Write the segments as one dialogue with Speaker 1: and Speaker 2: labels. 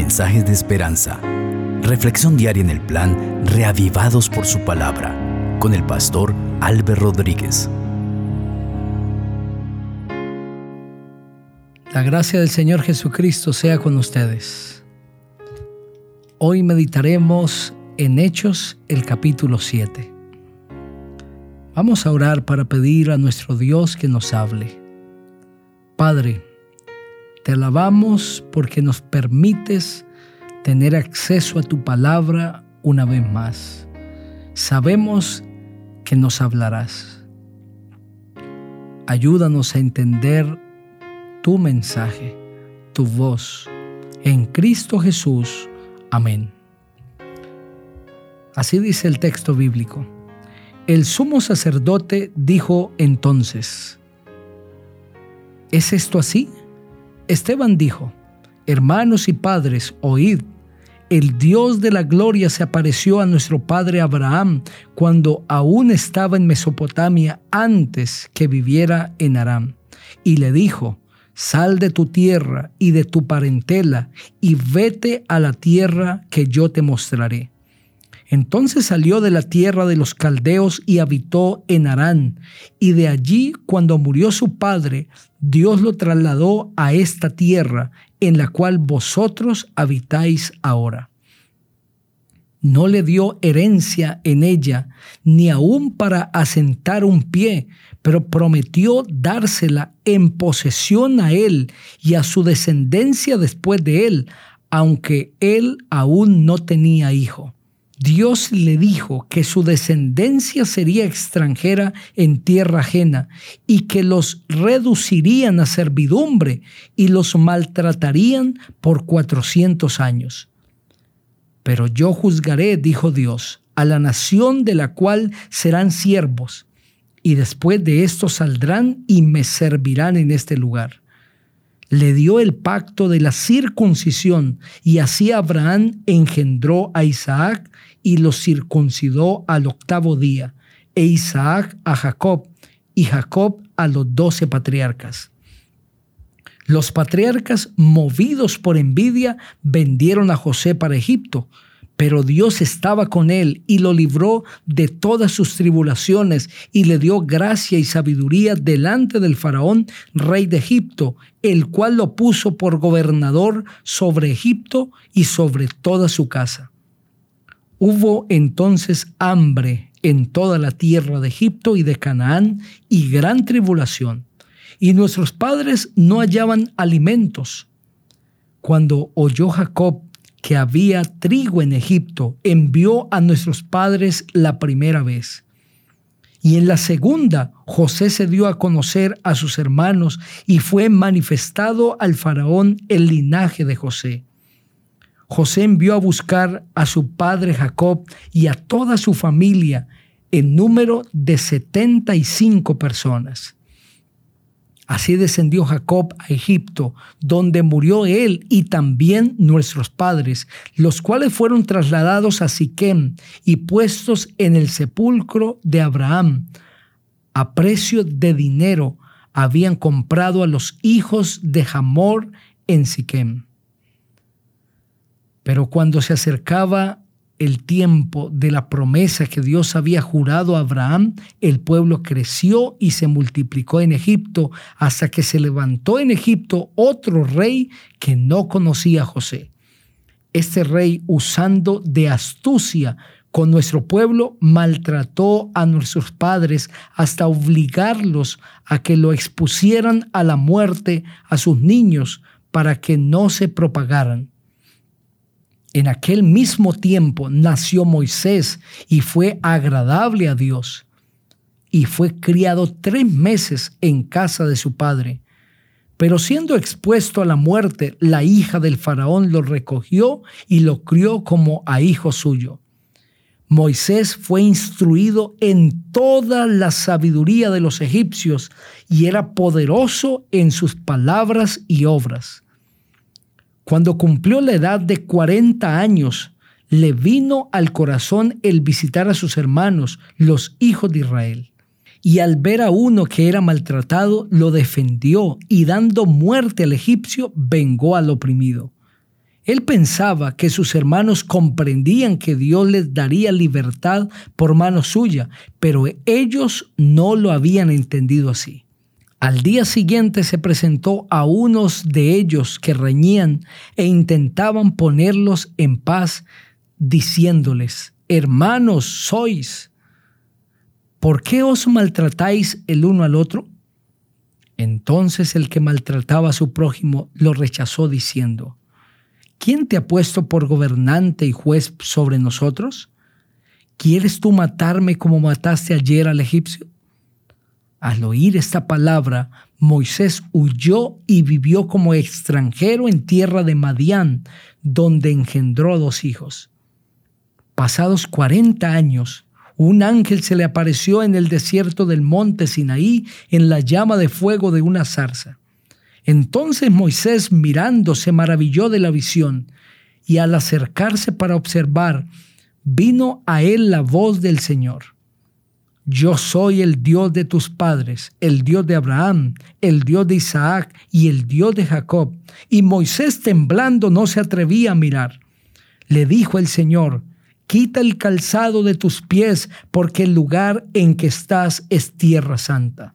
Speaker 1: mensajes de esperanza. Reflexión diaria en el plan Reavivados por su palabra con el pastor Álvaro Rodríguez.
Speaker 2: La gracia del Señor Jesucristo sea con ustedes. Hoy meditaremos en Hechos el capítulo 7. Vamos a orar para pedir a nuestro Dios que nos hable. Padre, te alabamos porque nos permites tener acceso a tu palabra una vez más. Sabemos que nos hablarás. Ayúdanos a entender tu mensaje, tu voz. En Cristo Jesús. Amén. Así dice el texto bíblico. El sumo sacerdote dijo entonces, ¿es esto así? Esteban dijo, Hermanos y padres, oíd, el Dios de la gloria se apareció a nuestro padre Abraham cuando aún estaba en Mesopotamia antes que viviera en Aram, y le dijo, Sal de tu tierra y de tu parentela y vete a la tierra que yo te mostraré. Entonces salió de la tierra de los caldeos y habitó en Harán, y de allí, cuando murió su padre, Dios lo trasladó a esta tierra en la cual vosotros habitáis ahora. No le dio herencia en ella, ni aun para asentar un pie, pero prometió dársela en posesión a él y a su descendencia después de él, aunque él aún no tenía hijo Dios le dijo que su descendencia sería extranjera en tierra ajena y que los reducirían a servidumbre y los maltratarían por cuatrocientos años. Pero yo juzgaré, dijo Dios, a la nación de la cual serán siervos, y después de esto saldrán y me servirán en este lugar le dio el pacto de la circuncisión y así Abraham engendró a Isaac y lo circuncidó al octavo día, e Isaac a Jacob y Jacob a los doce patriarcas. Los patriarcas, movidos por envidia, vendieron a José para Egipto, pero Dios estaba con él y lo libró de todas sus tribulaciones y le dio gracia y sabiduría delante del faraón, rey de Egipto, el cual lo puso por gobernador sobre Egipto y sobre toda su casa. Hubo entonces hambre en toda la tierra de Egipto y de Canaán y gran tribulación, y nuestros padres no hallaban alimentos. Cuando oyó Jacob que había trigo en Egipto, envió a nuestros padres la primera vez. Y en la segunda, José se dio a conocer a sus hermanos y fue manifestado al faraón el linaje de José. José envió a buscar a su padre Jacob y a toda su familia en número de 75 personas. Así descendió Jacob a Egipto, donde murió él y también nuestros padres, los cuales fueron trasladados a Siquem y puestos en el sepulcro de Abraham. A precio de dinero habían comprado a los hijos de Hamor en Siquem. Pero cuando se acercaba el tiempo de la promesa que Dios había jurado a Abraham, el pueblo creció y se multiplicó en Egipto hasta que se levantó en Egipto otro rey que no conocía a José. Este rey, usando de astucia con nuestro pueblo, maltrató a nuestros padres hasta obligarlos a que lo expusieran a la muerte a sus niños para que no se propagaran. En aquel mismo tiempo nació Moisés y fue agradable a Dios y fue criado tres meses en casa de su padre. Pero siendo expuesto a la muerte, la hija del faraón lo recogió y lo crió como a hijo suyo. Moisés fue instruido en toda la sabiduría de los egipcios y era poderoso en sus palabras y obras. Cuando cumplió la edad de 40 años, le vino al corazón el visitar a sus hermanos, los hijos de Israel. Y al ver a uno que era maltratado, lo defendió y dando muerte al egipcio, vengó al oprimido. Él pensaba que sus hermanos comprendían que Dios les daría libertad por mano suya, pero ellos no lo habían entendido así. Al día siguiente se presentó a unos de ellos que reñían e intentaban ponerlos en paz, diciéndoles, hermanos sois, ¿por qué os maltratáis el uno al otro? Entonces el que maltrataba a su prójimo lo rechazó diciendo, ¿quién te ha puesto por gobernante y juez sobre nosotros? ¿Quieres tú matarme como mataste ayer al egipcio? Al oír esta palabra, Moisés huyó y vivió como extranjero en tierra de Madián, donde engendró dos hijos. Pasados cuarenta años, un ángel se le apareció en el desierto del monte Sinaí en la llama de fuego de una zarza. Entonces Moisés mirando se maravilló de la visión y al acercarse para observar, vino a él la voz del Señor. Yo soy el Dios de tus padres, el Dios de Abraham, el Dios de Isaac y el Dios de Jacob. Y Moisés temblando no se atrevía a mirar. Le dijo el Señor, quita el calzado de tus pies, porque el lugar en que estás es tierra santa.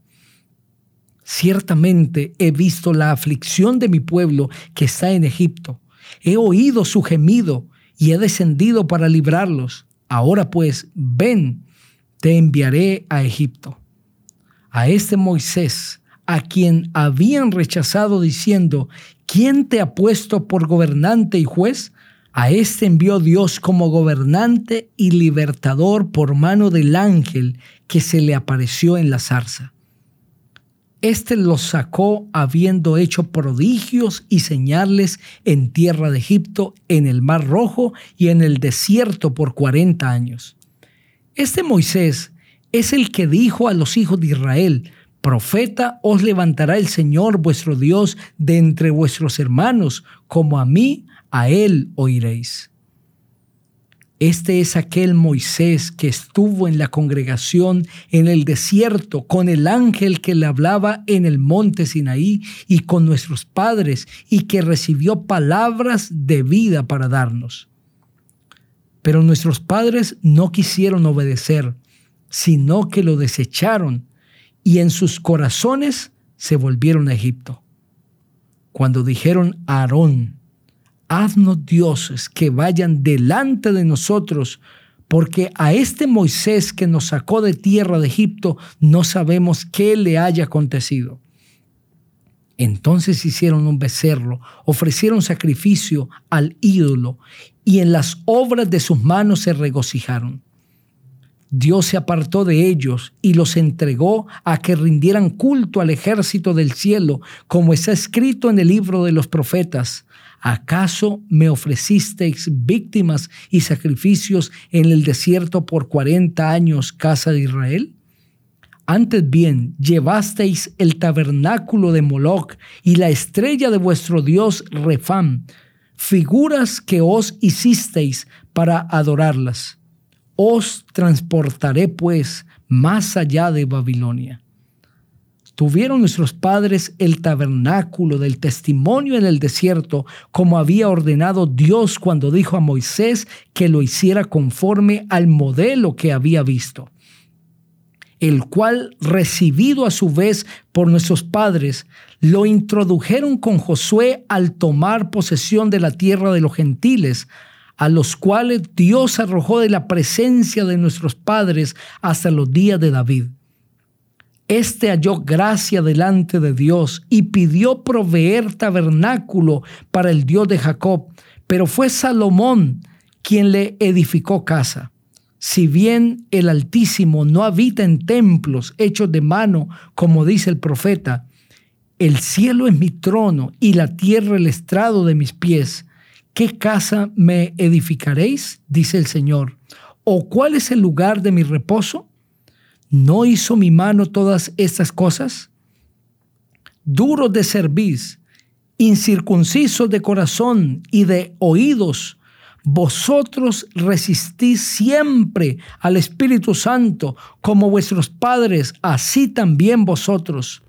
Speaker 2: Ciertamente he visto la aflicción de mi pueblo que está en Egipto. He oído su gemido y he descendido para librarlos. Ahora pues, ven, te enviaré a Egipto. A este Moisés, a quien habían rechazado diciendo, ¿quién te ha puesto por gobernante y juez? A este envió Dios como gobernante y libertador por mano del ángel que se le apareció en la zarza. Este los sacó habiendo hecho prodigios y señales en tierra de Egipto, en el mar rojo y en el desierto por cuarenta años. Este Moisés es el que dijo a los hijos de Israel, Profeta os levantará el Señor vuestro Dios de entre vuestros hermanos, como a mí, a él oiréis. Este es aquel Moisés que estuvo en la congregación en el desierto con el ángel que le hablaba en el monte Sinaí y con nuestros padres y que recibió palabras de vida para darnos. Pero nuestros padres no quisieron obedecer, sino que lo desecharon y en sus corazones se volvieron a Egipto. Cuando dijeron a Aarón, haznos dioses que vayan delante de nosotros, porque a este Moisés que nos sacó de tierra de Egipto no sabemos qué le haya acontecido. Entonces hicieron un becerro, ofrecieron sacrificio al ídolo y en las obras de sus manos se regocijaron. Dios se apartó de ellos y los entregó a que rindieran culto al ejército del cielo, como está escrito en el libro de los profetas. ¿Acaso me ofrecisteis víctimas y sacrificios en el desierto por cuarenta años, casa de Israel? Antes bien, llevasteis el tabernáculo de Moloch y la estrella de vuestro dios Refam, figuras que os hicisteis para adorarlas. Os transportaré pues más allá de Babilonia. Tuvieron nuestros padres el tabernáculo del testimonio en el desierto, como había ordenado Dios cuando dijo a Moisés que lo hiciera conforme al modelo que había visto, el cual, recibido a su vez por nuestros padres, lo introdujeron con Josué al tomar posesión de la tierra de los gentiles, a los cuales Dios arrojó de la presencia de nuestros padres hasta los días de David este halló gracia delante de Dios y pidió proveer tabernáculo para el Dios de Jacob, pero fue Salomón quien le edificó casa. Si bien el Altísimo no habita en templos hechos de mano, como dice el profeta, el cielo es mi trono y la tierra el estrado de mis pies. ¿Qué casa me edificaréis? dice el Señor. ¿O cuál es el lugar de mi reposo? ¿No hizo mi mano todas estas cosas? Duros de cerviz, incircuncisos de corazón y de oídos, vosotros resistís siempre al Espíritu Santo como vuestros padres, así también vosotros.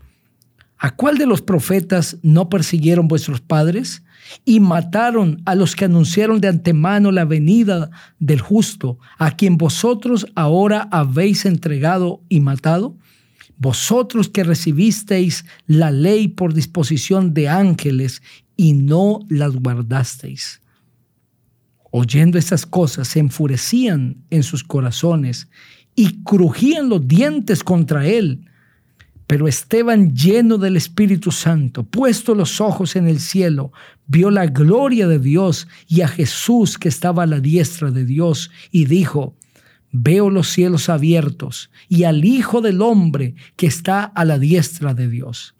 Speaker 2: ¿A cuál de los profetas no persiguieron vuestros padres? Y mataron a los que anunciaron de antemano la venida del justo, a quien vosotros ahora habéis entregado y matado. Vosotros que recibisteis la ley por disposición de ángeles y no las guardasteis. Oyendo estas cosas, se enfurecían en sus corazones y crujían los dientes contra él. Pero Esteban, lleno del Espíritu Santo, puesto los ojos en el cielo, vio la gloria de Dios y a Jesús que estaba a la diestra de Dios, y dijo, veo los cielos abiertos y al Hijo del Hombre que está a la diestra de Dios.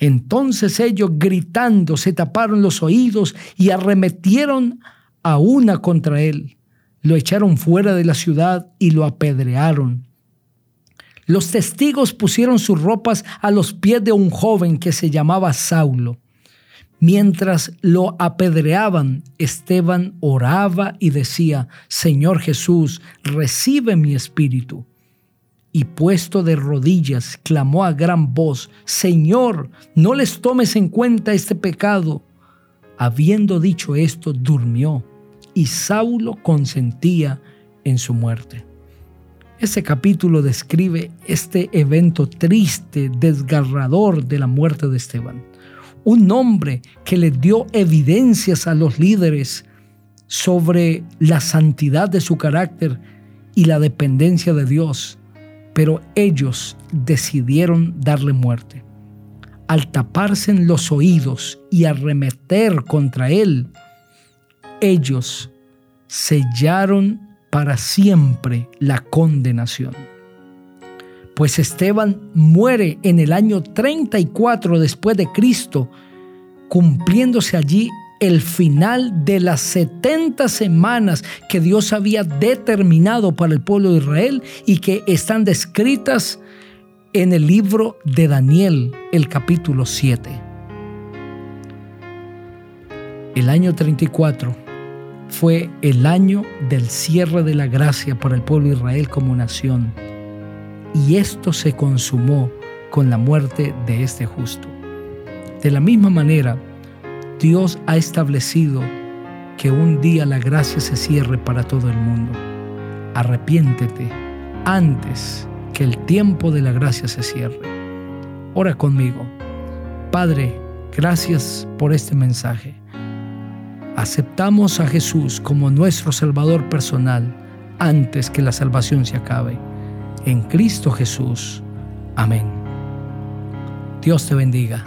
Speaker 2: Entonces ellos gritando se taparon los oídos y arremetieron a una contra él. Lo echaron fuera de la ciudad y lo apedrearon. Los testigos pusieron sus ropas a los pies de un joven que se llamaba Saulo. Mientras lo apedreaban, Esteban oraba y decía, Señor Jesús, recibe mi espíritu. Y puesto de rodillas, clamó a gran voz, Señor, no les tomes en cuenta este pecado. Habiendo dicho esto, durmió y Saulo consentía en su muerte. Ese capítulo describe este evento triste, desgarrador de la muerte de Esteban. Un hombre que le dio evidencias a los líderes sobre la santidad de su carácter y la dependencia de Dios, pero ellos decidieron darle muerte. Al taparse en los oídos y arremeter contra él, ellos sellaron para siempre la condenación. Pues Esteban muere en el año 34 después de Cristo, cumpliéndose allí el final de las 70 semanas que Dios había determinado para el pueblo de Israel y que están descritas en el libro de Daniel, el capítulo 7. El año 34 fue el año del cierre de la gracia para el pueblo de Israel como nación. Y esto se consumó con la muerte de este justo. De la misma manera, Dios ha establecido que un día la gracia se cierre para todo el mundo. Arrepiéntete antes que el tiempo de la gracia se cierre. Ora conmigo. Padre, gracias por este mensaje aceptamos a Jesús como nuestro Salvador personal antes que la salvación se acabe. En Cristo Jesús. Amén. Dios te bendiga.